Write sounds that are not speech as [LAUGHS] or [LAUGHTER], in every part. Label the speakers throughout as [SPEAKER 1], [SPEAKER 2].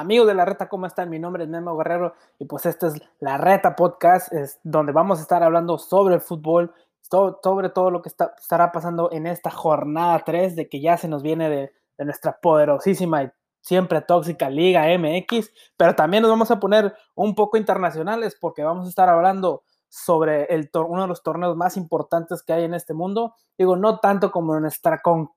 [SPEAKER 1] Amigos de la Reta, ¿cómo están? Mi nombre es Memo Guerrero y pues esta es la Reta Podcast, es donde vamos a estar hablando sobre el fútbol, sobre todo lo que estará pasando en esta jornada 3 de que ya se nos viene de, de nuestra poderosísima y siempre tóxica Liga MX, pero también nos vamos a poner un poco internacionales porque vamos a estar hablando sobre el, uno de los torneos más importantes que hay en este mundo. Digo, no tanto como nuestra con,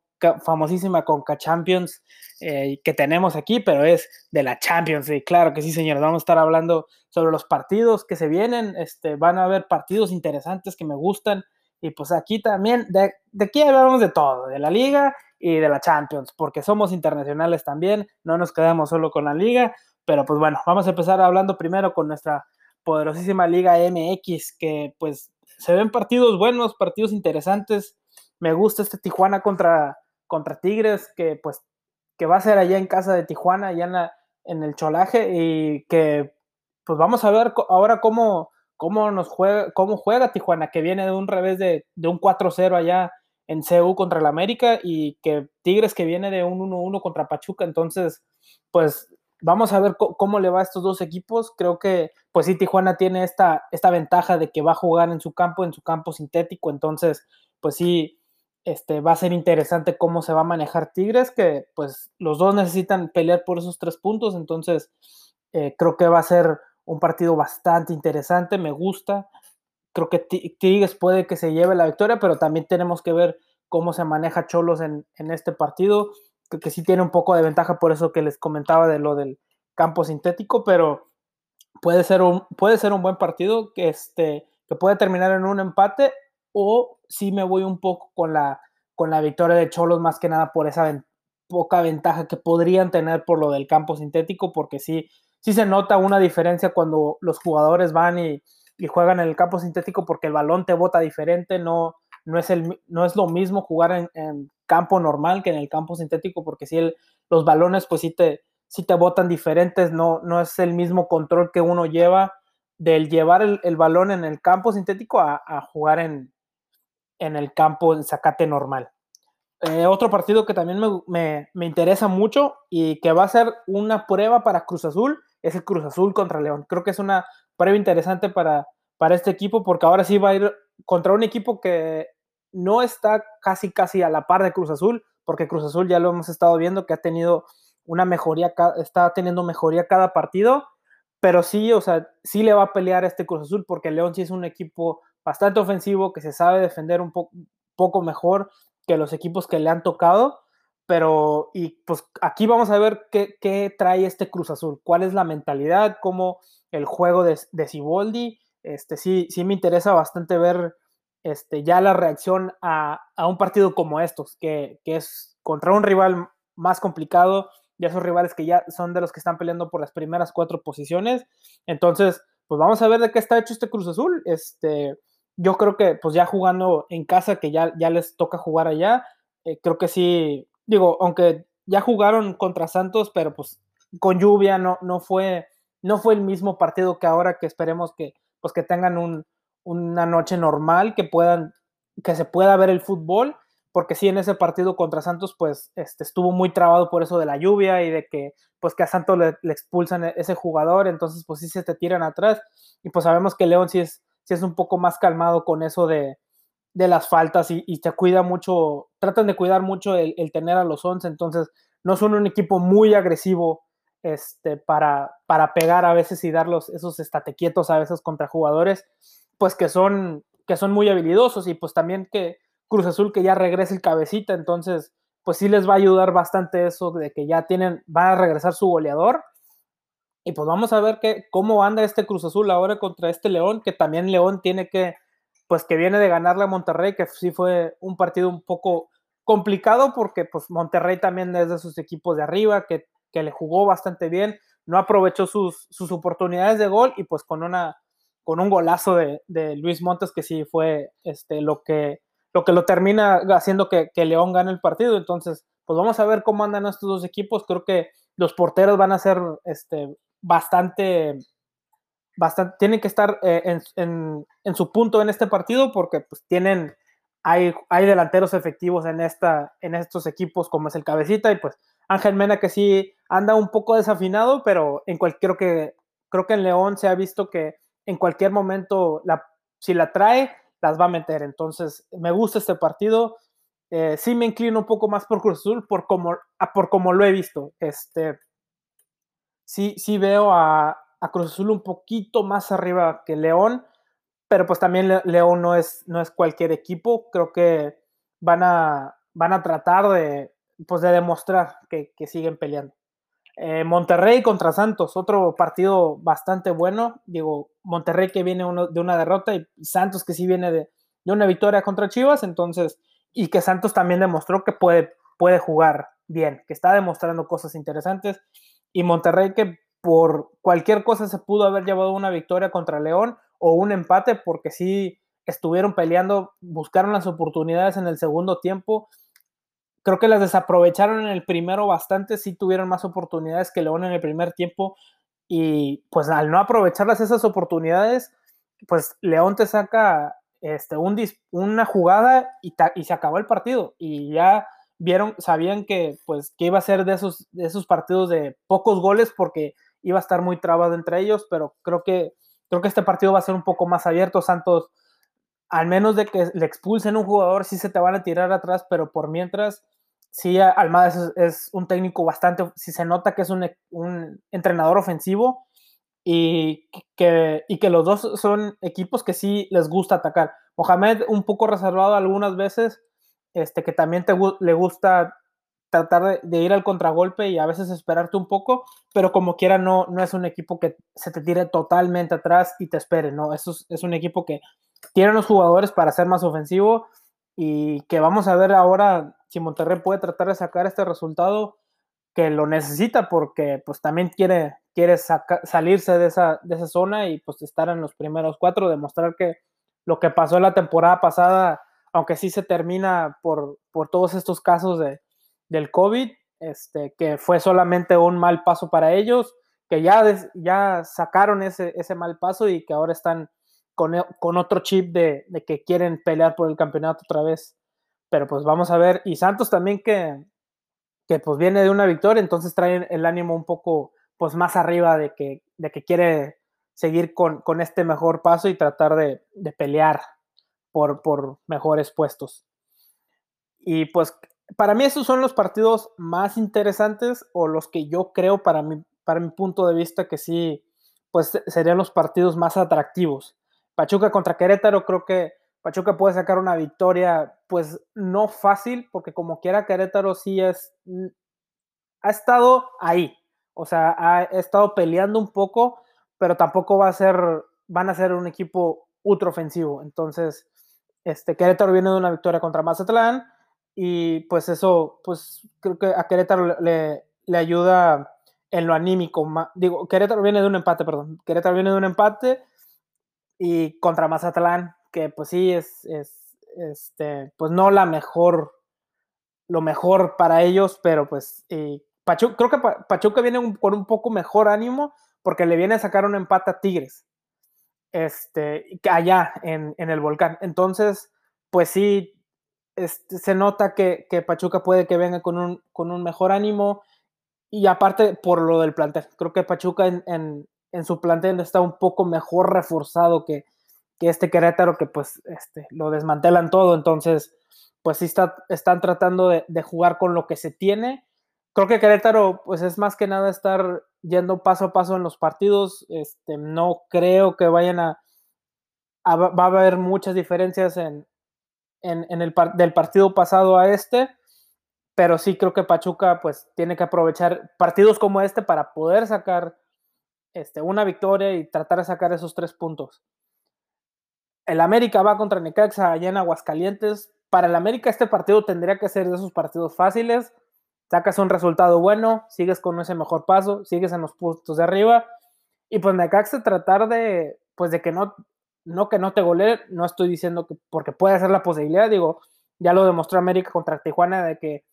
[SPEAKER 1] famosísima Conca Champions eh, que tenemos aquí, pero es de la Champions y Claro que sí, señores. Vamos a estar hablando sobre los partidos que se vienen. Este, van a haber partidos interesantes que me gustan. Y pues aquí también, de, de aquí hablamos de todo, de la liga y de la Champions, porque somos internacionales también, no nos quedamos solo con la liga, pero pues bueno, vamos a empezar hablando primero con nuestra poderosísima Liga MX, que pues se ven partidos buenos, partidos interesantes. Me gusta este Tijuana contra, contra Tigres, que pues que va a ser allá en casa de Tijuana, allá en, el Cholaje, y que pues vamos a ver ahora cómo, cómo nos juega, cómo juega Tijuana, que viene de un revés de, de un 4-0 allá en CU contra el América y que Tigres que viene de un 1-1 contra Pachuca, entonces pues vamos a ver cómo le va a estos dos equipos. Creo que, pues sí, Tijuana tiene esta, esta ventaja de que va a jugar en su campo, en su campo sintético. Entonces, pues sí, este, va a ser interesante cómo se va a manejar Tigres, que pues los dos necesitan pelear por esos tres puntos. Entonces, eh, creo que va a ser un partido bastante interesante. Me gusta. Creo que Tigres puede que se lleve la victoria, pero también tenemos que ver cómo se maneja Cholos en, en este partido que, sí tiene un poco de ventaja por eso que les comentaba de lo del campo sintético, pero puede ser un, puede ser un buen partido que, este, que puede terminar en un empate o sí me voy un poco con la, con la victoria de Cholos más que nada por esa poca ventaja que podrían tener por lo del campo sintético, porque sí, sí se nota una diferencia cuando los jugadores van y, juegan en el campo sintético porque el balón te bota diferente, no, no, es, el, no es lo mismo jugar en, campo normal que en el campo sintético, porque si el, los balones pues sí te, si te botan diferentes, no, no es el mismo control que uno lleva del llevar el, balón en el campo sintético a, jugar en, en, el campo en zacate normal. Eh, otro partido que también me, me, interesa mucho y que va a ser una prueba para Cruz Azul es el Cruz Azul contra León. Creo que es una prueba interesante para, para este equipo porque ahora sí va a ir contra un equipo que no está casi casi a la par de Cruz Azul, porque Cruz Azul ya lo hemos estado viendo que ha tenido una mejoría, está teniendo mejoría cada partido, pero sí, o sea, sí le va a pelear a este Cruz Azul porque León sí es un equipo bastante ofensivo que se sabe defender un poco mejor que los equipos que le han tocado, pero y pues aquí vamos a ver qué, trae este Cruz Azul, cuál es la mentalidad, cómo el juego de, de este sí, sí me interesa bastante ver este, ya la reacción a, un partido como estos, que, es contra un rival más complicado, ya esos rivales que ya son de los que están peleando por las primeras cuatro posiciones. Entonces, pues vamos a ver de qué está hecho este Cruz Azul. Este, yo creo que pues ya jugando en casa, que ya, ya les toca jugar allá, eh, creo que sí, digo, aunque ya jugaron contra Santos, pero pues con lluvia no, no, fue, no fue el mismo partido que ahora que esperemos que, pues que tengan un, una noche normal, que puedan, que se pueda ver el fútbol, porque sí en ese partido contra Santos, pues este, estuvo muy trabado por eso de la lluvia y de que, pues que a Santos le, expulsan e, ese jugador, entonces pues sí se te tiran atrás, y pues sabemos que León sí es, sí es un poco más calmado con eso de, de las faltas y, te cuida mucho, tratan de cuidar mucho el, tener a los 11, entonces no son un equipo muy agresivo este, para, para pegar a veces y dar esos estatequietos a veces contra jugadores, pues que son, que son muy habilidosos y pues también que Cruz Azul que ya regrese el cabecita, entonces pues sí les va a ayudar bastante eso de que ya tienen, van a regresar su goleador. Y pues vamos a ver que, cómo anda este Cruz Azul ahora contra este León, que también León tiene que, pues que viene de ganarle a Monterrey, que sí fue un partido un poco complicado porque pues Monterrey también es de sus equipos de arriba, que, que le jugó bastante bien, no aprovechó sus, sus oportunidades de gol y pues con una con un golazo de, Luis Montes que sí fue este, lo, que, lo que lo termina haciendo que, León gane el partido. Entonces, pues vamos a ver cómo andan estos dos equipos. Creo que los porteros van a ser este, bastante, bastante, tienen que estar eh, en, su punto en este partido porque pues tienen, hay, hay delanteros efectivos en, esta, en estos equipos como es el Cabecita y pues Ángel Mena que sí anda un poco desafinado, pero en cualquier, creo que, creo que en León se ha visto que en cualquier momento, si la trae, las va a meter. Entonces, me gusta este partido. Eh, sí me inclino un poco más por Cruz Azul por como, por como lo he visto. Este, sí, sí veo a, a Cruz Azul un poquito más arriba que León, pero pues también León no es, no es cualquier equipo. Creo que van a, van a tratar de, pues de demostrar que, siguen peleando. Eh, Monterrey contra Santos, otro partido bastante bueno. Digo, Monterrey que viene de una derrota y Santos que sí viene de, una victoria contra Chivas, entonces, y que Santos también demostró que puede, puede jugar bien, que está demostrando cosas interesantes. Y Monterrey que por cualquier cosa se pudo haber llevado una victoria contra León o un empate, porque sí estuvieron peleando, buscaron las oportunidades en el segundo tiempo. Creo que las desaprovecharon en el primero bastante, sí tuvieron más oportunidades que León en el primer tiempo y pues al no aprovecharlas esas oportunidades, pues León te saca este, un, una jugada y, y, se acabó el partido y ya vieron, sabían que pues que iba a ser de esos, de esos partidos de pocos goles porque iba a estar muy trabado entre ellos, pero creo que, creo que este partido va a ser un poco más abierto, Santos al menos de que le expulsen un jugador, sí se te van a tirar atrás, pero por mientras sí, Almada es, un técnico bastante, si se nota que es un, entrenador ofensivo y que, y que los dos son equipos que sí les gusta atacar. Mohamed un poco reservado algunas veces, este, que también te, le gusta tratar de, ir al contragolpe y a veces esperarte un poco, pero como quiera no, no es un equipo que se te tire totalmente atrás y te espere, ¿no? Eso es, un equipo que tiene los jugadores para ser más ofensivo y que vamos a ver ahora si Monterrey puede tratar de sacar este resultado que lo necesita porque pues también quiere, quiere salirse de esa, de esa zona y pues estar en los primeros cuatro, demostrar que lo que pasó en la temporada pasada, aunque sí se termina por, por todos estos casos de, del COVID, este, que fue solamente un mal paso para ellos, que ya, ya sacaron ese, ese mal paso y que ahora están con, con otro chip de, de, que quieren pelear por el campeonato otra vez pero pues vamos a ver. Y Santos también que, que pues viene de una victoria, entonces trae el ánimo un poco pues más arriba de que, de que quiere seguir con, con este mejor paso y tratar de, de pelear por, por, mejores puestos. Y pues para mí esos son los partidos más interesantes o los que yo creo para mi, para mi punto de vista que sí, pues serían los partidos más atractivos. Pachuca contra Querétaro creo que Pachuca puede sacar una victoria, pues no fácil, porque como quiera Querétaro sí es, mm, ha estado ahí, o sea, ha estado peleando un poco, pero tampoco va a ser, van a ser un equipo ultra ofensivo. Entonces, este, Querétaro viene de una victoria contra Mazatlán y pues eso, pues creo que a Querétaro le, le ayuda en lo anímico. Digo, Querétaro viene de un empate, perdón. Querétaro viene de un empate y contra Mazatlán, que pues sí es, es este, pues no la mejor, lo mejor para ellos, pero pues creo que Pachuca viene con un poco mejor ánimo porque le viene a sacar un empate a Tigres, este, allá en, en el volcán. Entonces, pues sí, este, se nota que, que, Pachuca puede que venga con un, con un mejor ánimo y aparte por lo del plantel. Creo que Pachuca en, en, su plantel está un poco mejor reforzado que, que este Querétaro que pues este, lo desmantelan todo, entonces pues sí está, están tratando de, jugar con lo que se tiene. Creo que Querétaro pues es más que nada estar yendo paso a paso en los partidos, este, no creo que vayan a, va a haber muchas diferencias en, en, el del partido pasado a este, pero sí creo que Pachuca pues tiene que aprovechar partidos como este para poder sacar este, una victoria y tratar de sacar esos tres puntos. El América va contra Necaxa allá en Aguascalientes. Para el América este partido tendría que ser de esos partidos fáciles. Sacas un resultado bueno, sigues con ese mejor paso, sigues en los puntos de arriba. Y pues Necaxa tratar de, pues de que no, no que no te golee, no estoy diciendo que, porque puede ser la posibilidad, digo, ya lo demostró América contra Tijuana de que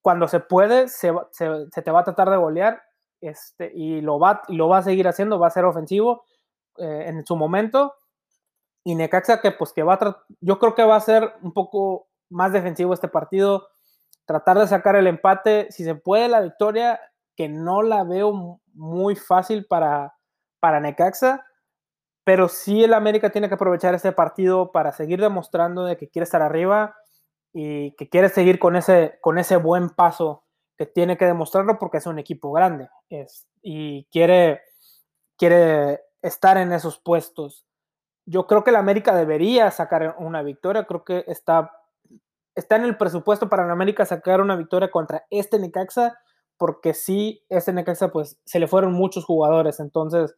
[SPEAKER 1] cuando se puede, se, te va a tratar de golear este, y, lo va, lo va a seguir haciendo, va a ser ofensivo eh, en su momento y Necaxa que pues que va a yo creo que va a ser un poco más defensivo este partido, tratar de sacar el empate, si se puede la victoria, que no la veo muy fácil para, para Necaxa, pero sí el América tiene que aprovechar este partido para seguir demostrando de que quiere estar arriba y que quiere seguir con ese, con ese buen paso que tiene que demostrarlo porque es un equipo grande es, y quiere, quiere estar en esos puestos. Yo creo que el América debería sacar una victoria, creo que está, está en el presupuesto para el América sacar una victoria contra este Necaxa, porque sí, este Necaxa pues se le fueron muchos jugadores, entonces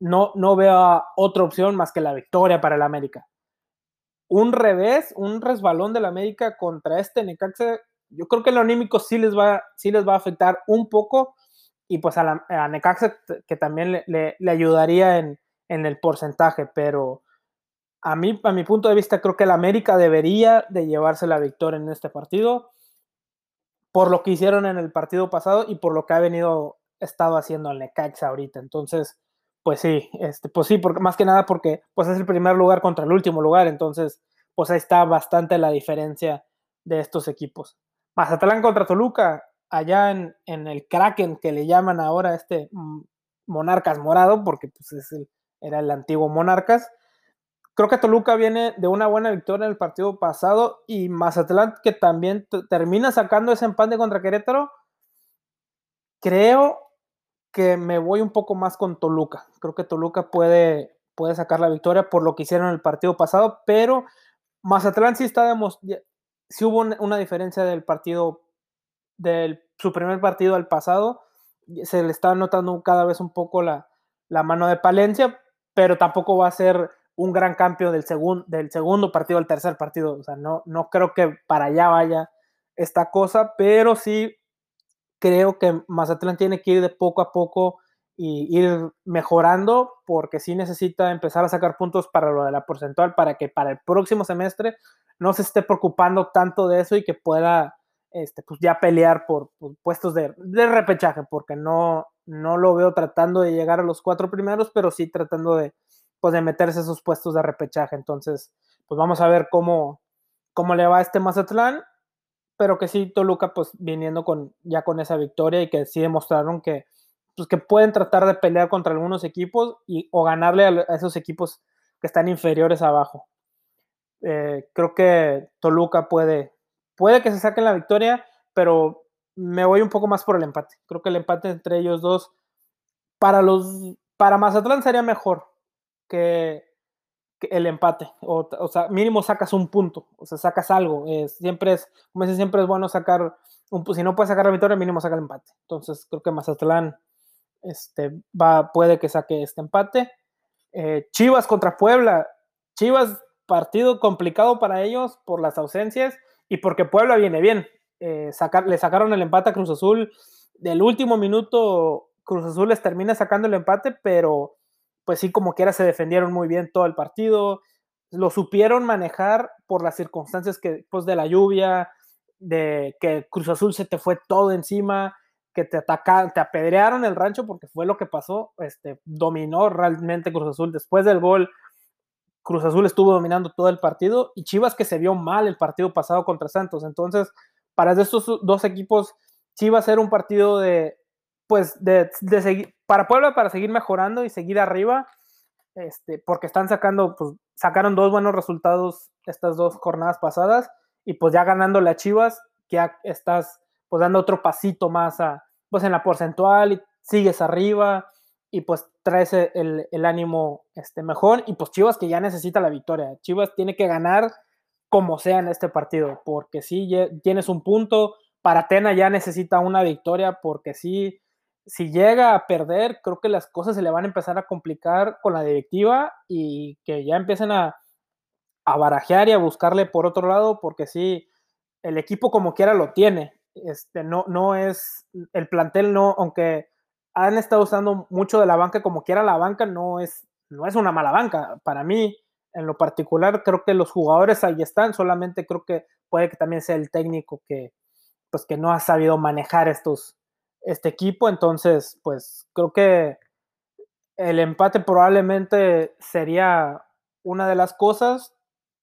[SPEAKER 1] no, no veo otra opción más que la victoria para el América. Un revés, un resbalón del América contra este Necaxa, yo creo que el anímico sí les va, sí les va a afectar un poco y pues a, la, Necaxa que también le, ayudaría en, en, el porcentaje, pero a mí, a mi punto de vista, creo que el América debería de llevarse la victoria en este partido por lo que hicieron en el partido pasado y por lo que ha venido estado haciendo el Necaxa ahorita. Entonces, pues sí, este, pues sí, porque, más que nada porque pues es el primer lugar contra el último lugar, entonces pues ahí está bastante la diferencia de estos equipos. Mazatlán contra Toluca, allá en, en el Kraken que le llaman ahora este mm, Monarcas Morado, porque pues es el, era el antiguo Monarcas. Creo que Toluca viene de una buena victoria en el partido pasado y Mazatlán que también termina sacando ese empate contra Querétaro. Creo que me voy un poco más con Toluca. Creo que Toluca puede, puede sacar la victoria por lo que hicieron en el partido pasado, pero Mazatlán sí está sí hubo una diferencia del partido, del su primer partido al pasado. Se le está notando cada vez un poco la, la mano de Palencia, pero tampoco va a ser un gran cambio del, del segundo partido al tercer partido. O sea, no, no creo que para allá vaya esta cosa, pero sí creo que Mazatlán tiene que ir de poco a poco y ir mejorando porque sí necesita empezar a sacar puntos para lo de la porcentual para que para el próximo semestre no se esté preocupando tanto de eso y que pueda este, pues ya pelear por, puestos de, repechaje porque no, no lo veo tratando de llegar a los cuatro primeros pero sí tratando de, pues de meterse esos puestos de repechaje entonces pues vamos a ver cómo, cómo le va a este Mazatlán pero que sí Toluca pues viniendo con ya con esa victoria y que sí demostraron que pues que pueden tratar de pelear contra algunos equipos y o ganarle a, esos equipos que están inferiores abajo. Eh, creo que Toluca puede puede que se saquen la victoria, pero me voy un poco más por el empate. Creo que el empate entre ellos dos para los para Mazatlán sería mejor que el empate, o, sea, mínimo sacas un punto, o sea, sacas algo, siempre es, como dice, siempre es bueno sacar, un, si no puedes sacar la victoria, mínimo saca el empate, entonces creo que Mazatlán este, va, puede que saque este empate, eh, Chivas contra Puebla, Chivas, partido complicado para ellos por las ausencias y porque Puebla viene bien, eh, sacar, le sacaron el empate a Cruz Azul, del último minuto Cruz Azul les termina sacando el empate, pero pues sí, como quiera se defendieron muy bien todo el partido, lo supieron manejar por las circunstancias que, pues de la lluvia, de que Cruz Azul se te fue todo encima, que te atacaron, te apedrearon el rancho porque fue lo que pasó, este, dominó realmente Cruz Azul después del gol. Cruz Azul estuvo dominando todo el partido y Chivas que se vio mal el partido pasado contra Santos. Entonces, para estos dos equipos, Chivas era un partido de, pues, de, de seguir, para Puebla para seguir mejorando y seguir arriba, este, porque están sacando, pues sacaron dos buenos resultados estas dos jornadas pasadas y pues ya ganando la Chivas, ya estás pues dando otro pasito más a, pues en la porcentual y sigues arriba y pues traes el, ánimo este, mejor y pues Chivas que ya necesita la victoria. Chivas tiene que ganar como sea en este partido, porque si tienes un punto, para Tena ya necesita una victoria, porque sí, si llega a perder, creo que las cosas se le van a empezar a complicar con la directiva y que ya empiecen a, a barajear y a buscarle por otro lado, porque sí, el equipo como quiera lo tiene. Este, no, no es, el plantel no, aunque han estado usando mucho de la banca, como quiera la banca no es, no es una mala banca. Para mí, en lo particular, creo que los jugadores ahí están, solamente creo que puede que también sea el técnico que, pues, que no ha sabido manejar estos, este equipo. Entonces, pues creo que el empate probablemente sería una de las cosas,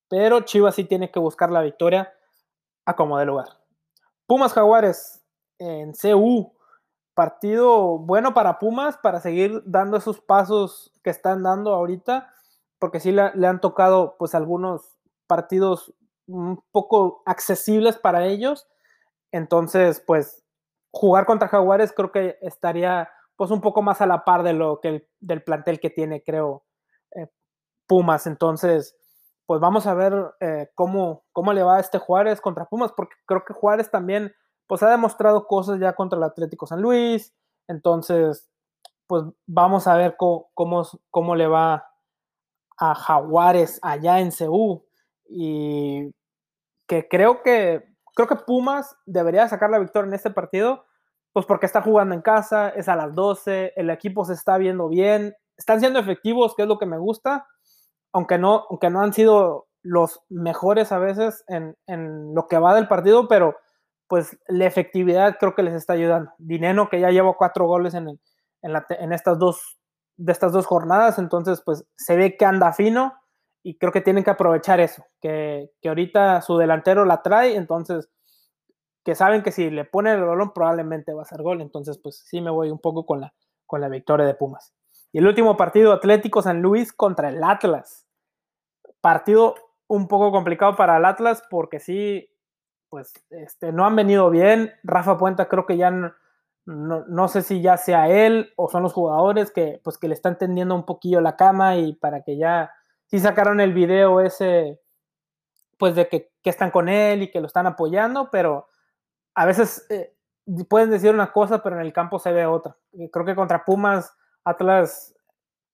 [SPEAKER 1] pero Chivas sí tiene que buscar la victoria a como de lugar. Pumas Jaguares en CU, partido bueno para Pumas para seguir dando esos pasos que están dando ahorita, porque sí le, han tocado pues algunos partidos un poco accesibles para ellos. Entonces, pues jugar contra Jaguares creo que estaría pues un poco más a la par de lo que del plantel que tiene, creo, eh, Pumas. Entonces, pues vamos a ver eh, cómo, cómo le va a este Juárez contra Pumas, porque creo que Juárez también pues ha demostrado cosas ya contra el Atlético San Luis, entonces pues vamos a ver cómo, cómo, le va a Jaguares allá en Ceú y que creo que creo que Pumas debería sacar la victoria en este partido, pues porque está jugando en casa, es a las 12, el equipo se está viendo bien, están siendo efectivos, que es lo que me gusta, aunque no, aunque no han sido los mejores a veces en, en lo que va del partido, pero pues la efectividad creo que les está ayudando. Dineno que ya lleva cuatro goles en, en, estas dos de estas dos jornadas, entonces pues se ve que anda fino y creo que tienen que aprovechar eso, que, que ahorita su delantero la trae, entonces que saben que si le ponen el balón probablemente va a ser gol, entonces pues sí me voy un poco con la, con la victoria de Pumas. Y el último partido, Atlético San Luis contra el Atlas. Partido un poco complicado para el Atlas porque sí, pues este, no han venido bien. Rafa Puenta creo que ya no, no, sé si ya sea él o son los jugadores que pues que le están tendiendo un poquillo la cama y para que ya sí sacaron el video ese pues de que, están con él y que lo están apoyando, pero a veces eh, pueden decir una cosa, pero en el campo se ve otra. Creo que contra Pumas, Atlas,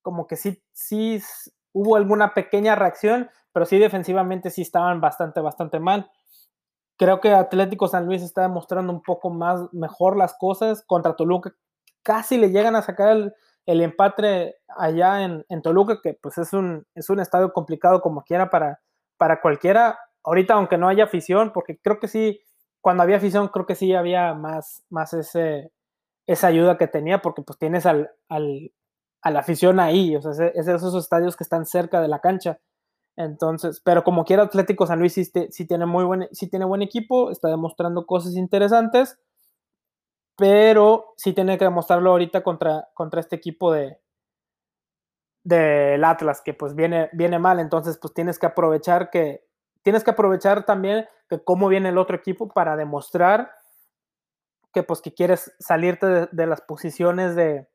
[SPEAKER 1] como que sí, sí hubo alguna pequeña reacción, pero sí defensivamente sí estaban bastante, bastante mal. Creo que Atlético San Luis está demostrando un poco más mejor las cosas. Contra Toluca casi le llegan a sacar el, empate allá en, Toluca, que pues es un, es un estadio complicado como quiera para, para cualquiera. Ahorita, aunque no haya afición, porque creo que sí, cuando había afición, creo que sí había más, más ese, esa ayuda que tenía, porque pues tienes al, al, a la afición ahí, o sea, es de esos estadios que están cerca de la cancha. Entonces, pero como quiera Atlético San Luis sí, tiene muy buen, sí tiene buen equipo, está demostrando cosas interesantes, pero sí tiene que demostrarlo ahorita contra, contra este equipo de del Atlas, que pues viene, viene mal, entonces pues tienes que aprovechar que, tienes que aprovechar también que cómo viene el otro equipo para demostrar que pues que quieres salirte de, las posiciones de,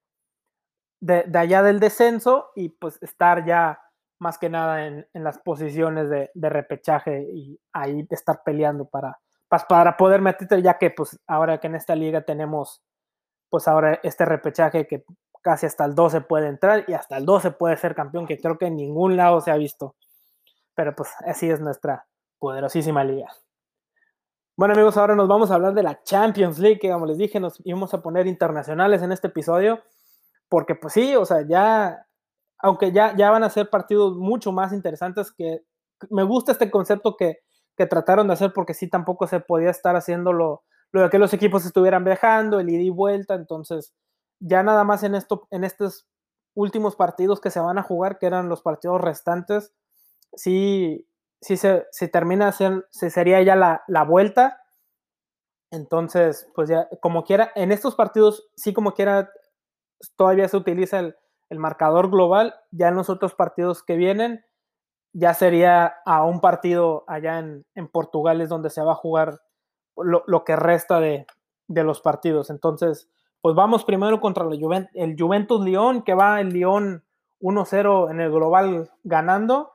[SPEAKER 1] de, de allá del descenso y pues estar ya más que nada en, las posiciones de, repechaje y ahí estar peleando para, para poder meterte, ya que pues ahora que en esta liga tenemos pues ahora este repechaje que casi hasta el 12 puede entrar y hasta el 12 puede ser campeón, que creo que en ningún lado se ha visto. Pero pues así es nuestra poderosísima liga. Bueno amigos, ahora nos vamos a hablar de la Champions League, que como les dije, nos íbamos a poner internacionales en este episodio, porque pues sí, o sea, ya aunque ya, ya van a ser partidos mucho más interesantes que me gusta este concepto que, trataron de hacer porque sí tampoco se podía estar haciendo lo, de que los equipos estuvieran viajando, el ida y vuelta, entonces ya nada más en, esto, en estos últimos partidos que se van a jugar, que eran los partidos restantes, sí, sí se, se termina, hacer, se sería ya la, la vuelta, entonces, pues ya, como quiera, en estos partidos, sí como quiera, todavía se utiliza el, el marcador global, ya en los otros partidos que vienen, ya sería a un partido allá en, Portugal es donde se va a jugar lo, que resta de, los partidos. Entonces, pues vamos primero contra el, el Juventus León, que va el León 1-0 en el global ganando,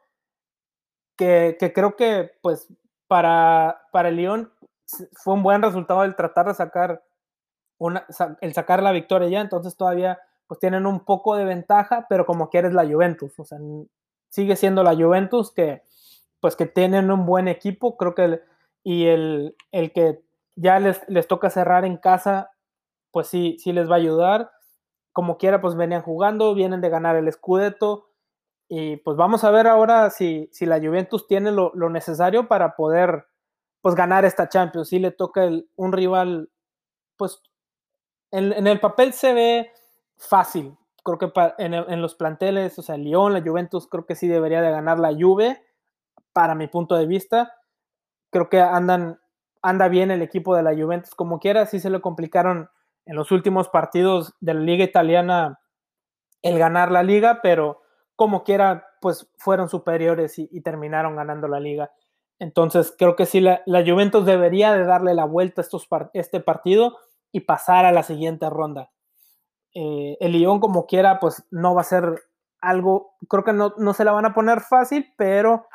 [SPEAKER 1] que, creo que pues para, para el León fue un buen resultado el tratar de sacar una, el sacar la victoria ya, entonces todavía pues tienen un poco de ventaja, pero como quieres la Juventus, o sea, sigue siendo la Juventus que pues que tienen un buen equipo, creo que y el, el que ya les, les, toca cerrar en casa, pues sí, sí les va a ayudar. Como quiera, pues venían jugando, vienen de ganar el Scudetto, y pues vamos a ver ahora si, si la Juventus tiene lo, lo, necesario para poder pues ganar esta Champions. Si le toca un rival, pues en el papel se ve fácil. Creo que en, los planteles, o sea, Lyon, la Juventus, creo que sí debería de ganar la Juve, para mi punto de vista. Creo que andan, anda bien el equipo de la Juventus como quiera, sí se le complicaron en los últimos partidos de la liga italiana el ganar la liga, pero como quiera, pues fueron superiores y, terminaron ganando la liga. Entonces creo que sí, la, Juventus debería de darle la vuelta a estos, este partido y pasar a la siguiente ronda. Eh, el Lyon como quiera, pues no va a ser algo, creo que no, no se la van a poner fácil, pero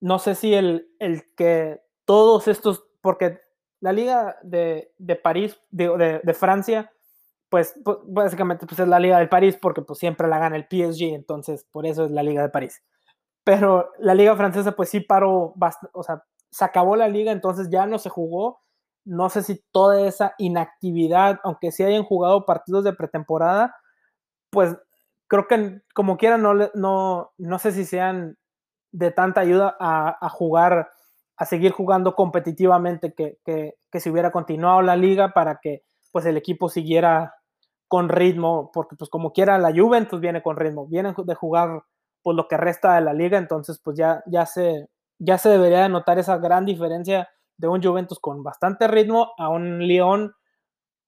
[SPEAKER 1] no sé si el, el que todos estos, porque la liga de, París, de, de, Francia, pues, pues, básicamente pues es la liga de París porque pues siempre la gana el PSG, entonces por eso es la liga de París. Pero la liga francesa pues sí paró, o sea, se acabó la liga, entonces ya no se jugó. No sé si toda esa inactividad, aunque sí hayan jugado partidos de pretemporada, pues creo que como quiera no, no, no sé si sean de tanta ayuda a, jugar a seguir jugando competitivamente, que, que, que, si hubiera continuado la liga para que pues el equipo siguiera con ritmo, porque pues como quiera la Juventus viene con ritmo, vienen de jugar pues lo que resta de la liga, entonces pues ya, ya, se, ya se debería de notar esa gran diferencia de un Juventus con bastante ritmo a un León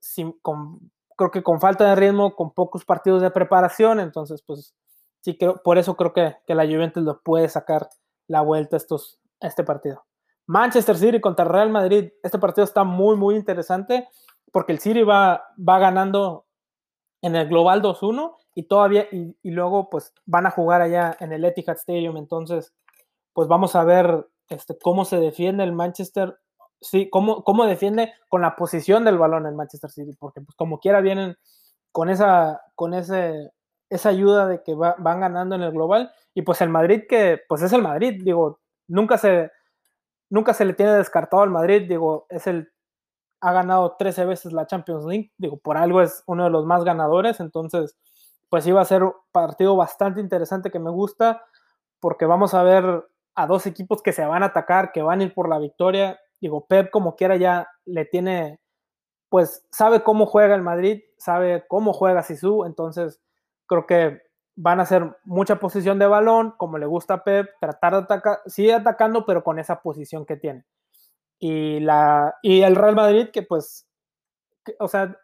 [SPEAKER 1] sin, con, creo que con falta de ritmo, con pocos partidos de preparación, entonces pues sí creo, por eso creo que, que la Juventus lo puede sacar la vuelta estos, este partido. Manchester City contra Real Madrid. Este partido está muy, muy interesante porque el City va, va ganando en el Global 2-1 y todavía, y, luego pues van a jugar allá en el Etihad Stadium. Entonces, pues vamos a ver este, cómo se defiende el Manchester, sí, cómo, cómo defiende con la posición del balón el Manchester City, porque pues como quiera vienen con esa, con ese, esa ayuda de que van ganando en el global y pues el Madrid que pues es el Madrid, digo, nunca se, nunca se le tiene descartado al Madrid, digo, es el ha ganado 13 veces la Champions League, digo, por algo es uno de los más ganadores, entonces, pues iba a ser un partido bastante interesante que me gusta, porque vamos a ver a dos equipos que se van a atacar, que van a ir por la victoria, digo, Pep como quiera ya le tiene, pues sabe cómo juega el Madrid, sabe cómo juega Sisu, entonces creo que van a hacer mucha posición de balón, como le gusta a Pep, tratar de atacar, sigue atacando, pero con esa posición que tiene. Y, la, y el Real Madrid, que pues, o sea,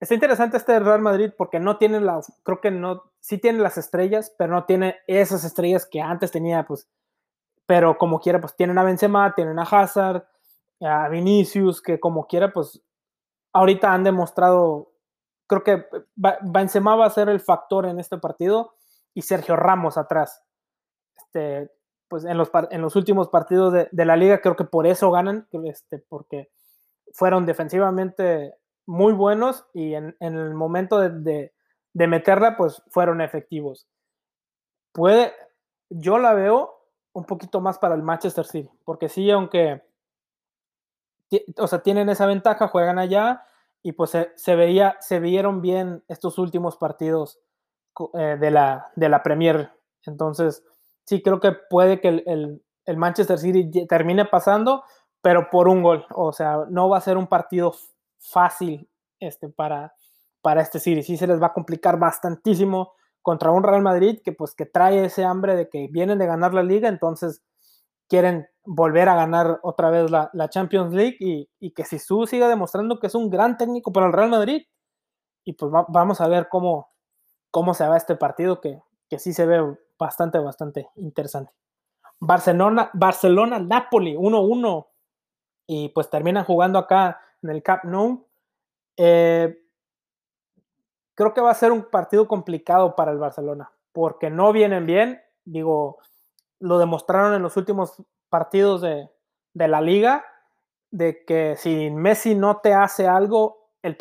[SPEAKER 1] está interesante este Real Madrid porque no tiene las, creo que no, sí tiene las estrellas, pero no tiene esas estrellas que antes tenía, pues, pero como quiera, pues tienen a Benzema, tienen a Hazard, a Vinicius, que como quiera, pues, ahorita han demostrado, creo que Benzema va a ser el factor en este partido y Sergio Ramos atrás. Este, pues en los, en los últimos partidos de, de, la liga creo que por eso ganan, este, porque fueron defensivamente muy buenos y en, el momento de, de, meterla pues fueron efectivos. Puede, yo la veo un poquito más para el Manchester City, porque sí, aunque, o sea, tienen esa ventaja, juegan allá y pues se, se veía, se vieron bien estos últimos partidos eh, de, la, de la Premier. Entonces, sí creo que puede que el, el, Manchester City termine pasando, pero por un gol. O sea, no va a ser un partido fácil este, para, para este City. Sí se les va a complicar bastantísimo contra un Real Madrid que pues que trae ese hambre de que vienen de ganar la liga, entonces quieren volver a ganar otra vez la, la Champions League y, y, que Sisu siga demostrando que es un gran técnico para el Real Madrid. Y pues vamos a ver cómo, cómo se va este partido que, que sí se ve bastante, bastante interesante. Barcelona, Barcelona, Napoli, 1-1. Y pues terminan jugando acá en el Camp Nou. Eh, creo que va a ser un partido complicado para el Barcelona, porque no vienen bien. Digo, lo demostraron en los últimos partidos de, de la liga, de que si Messi no te hace algo, el,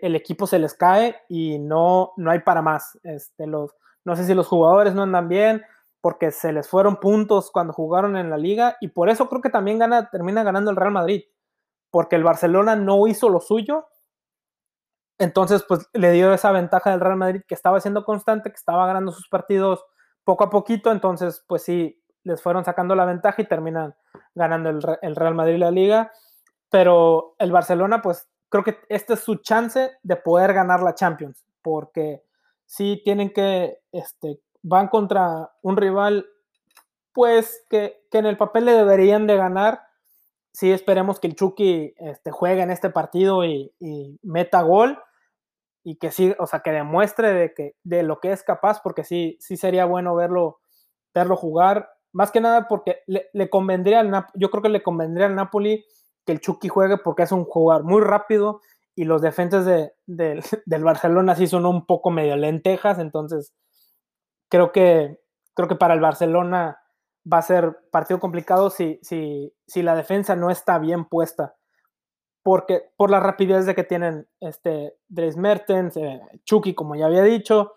[SPEAKER 1] el, equipo se les cae y no, no hay para más. Este, no sé si los jugadores no andan bien porque se les fueron puntos cuando jugaron en la liga y por eso creo que también termina ganando el Real Madrid, porque el Barcelona no hizo lo suyo. Entonces, pues le dio esa ventaja del Real Madrid que estaba siendo constante, que estaba ganando sus partidos poco a poquito. Entonces, pues sí, les fueron sacando la ventaja y terminan ganando el, Real Madrid la liga. Pero el Barcelona, pues creo que esta es su chance de poder ganar la Champions, porque sí tienen que, este, van contra un rival, pues que, que en el papel le deberían de ganar. Sí esperemos que el Chucky este, juegue en este partido y, y, meta gol, y que sí, o sea, que demuestre de, que, de lo que es capaz, porque sí, sí sería bueno verlo, verlo jugar, más que nada porque le, convendría al yo creo que le convendría al Napoli que el Chucky juegue porque es un jugador muy rápido y los defensas de, del [LAUGHS] Barcelona sí son un poco medio lentejas, entonces creo que, creo que para el Barcelona va a ser partido complicado si, si, si la defensa no está bien puesta porque por la rapidez de que tienen este Dres Mertens, eh, Chucky, como ya había dicho.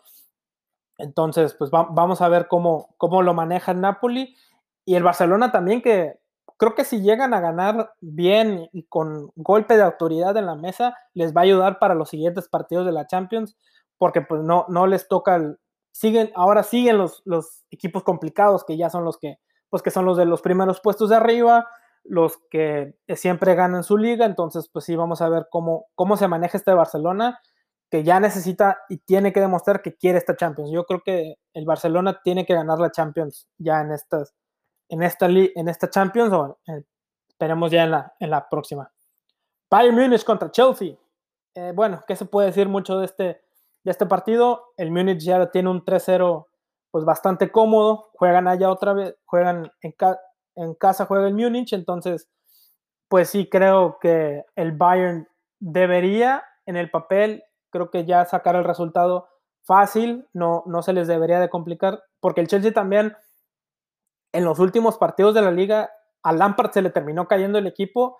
[SPEAKER 1] Entonces, pues vamos a ver cómo, cómo lo maneja el Napoli. Y el Barcelona también, que creo que si llegan a ganar bien y con golpe de autoridad en la mesa, les va a ayudar para los siguientes partidos de la Champions, porque pues no, no les toca siguen, ahora siguen los, los equipos complicados, que ya son los que, pues que son los de los primeros puestos de arriba, los que siempre ganan su liga, entonces pues sí, vamos a ver cómo, cómo se maneja este Barcelona, que ya necesita y tiene que demostrar que quiere esta Champions. Yo creo que el Barcelona tiene que ganar la Champions ya en, estas, en, esta, en esta Champions o esperemos ya en la, en la próxima. Bayern Múnich contra Chelsea. Eh, bueno, ¿qué se puede decir mucho de este, de este partido? El Múnich ya tiene un 3-0 pues bastante cómodo, juegan allá otra vez, juegan en, casa juega el Múnich, entonces, pues sí creo que el Bayern debería en el papel, creo que ya sacar el resultado fácil, no, no se les debería de complicar, porque el Chelsea también en los últimos partidos de la liga a Lampard se le terminó cayendo el equipo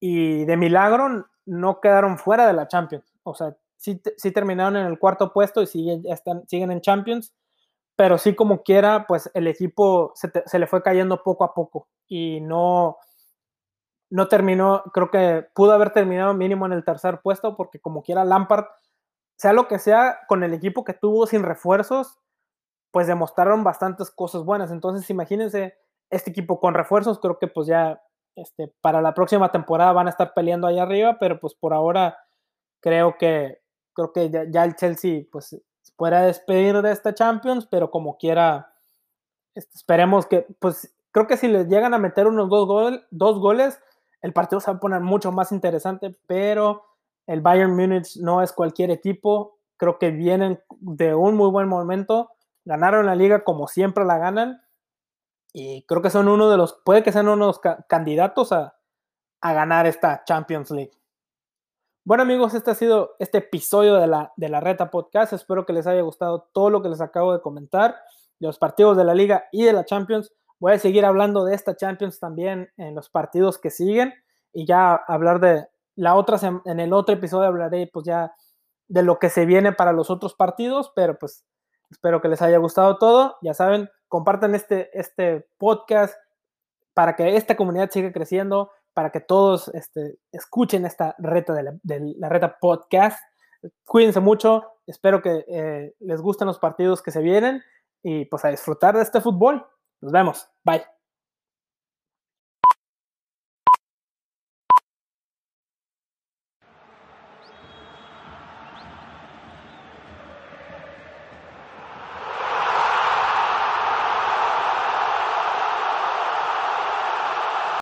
[SPEAKER 1] y de milagro no quedaron fuera de la Champions. O sea, sí, terminaron en el cuarto puesto y siguen, están, siguen en Champions, pero sí como quiera, pues el equipo se, le fue cayendo poco a poco y no, no terminó, creo que pudo haber terminado mínimo en el tercer puesto porque como quiera Lampard, sea lo que sea, con el equipo que tuvo sin refuerzos, pues demostraron bastantes cosas buenas. Entonces imagínense este equipo con refuerzos, creo que pues ya este, para la próxima temporada van a estar peleando ahí arriba, pero pues por ahora creo que creo que ya, el Chelsea pues pueda despedir de esta Champions, pero como quiera, este, esperemos que, pues creo que si les llegan a meter unos dos, dos goles, el partido se va a poner mucho más interesante, pero el Bayern Múnich no es cualquier equipo, creo que vienen de un muy buen momento, ganaron la liga como siempre la ganan, y creo que son uno de los, puede que sean unos candidatos a, a ganar esta Champions League. Bueno amigos, este ha sido este episodio de la, de la Reta Podcast. Espero que les haya gustado todo lo que les acabo de comentar, de los partidos de la liga y de la Champions. Voy a seguir hablando de esta Champions también en los partidos que siguen y ya hablar de la otra, en el otro episodio hablaré pues ya de lo que se viene para los otros partidos, pero pues espero que les haya gustado todo. Ya saben, compartan este, este podcast para que esta comunidad siga creciendo para que todos este, escuchen esta reta de la, reta podcast. Cuídense mucho, espero que eh, les gusten los partidos que se vienen y pues a disfrutar de este fútbol. Nos vemos, bye.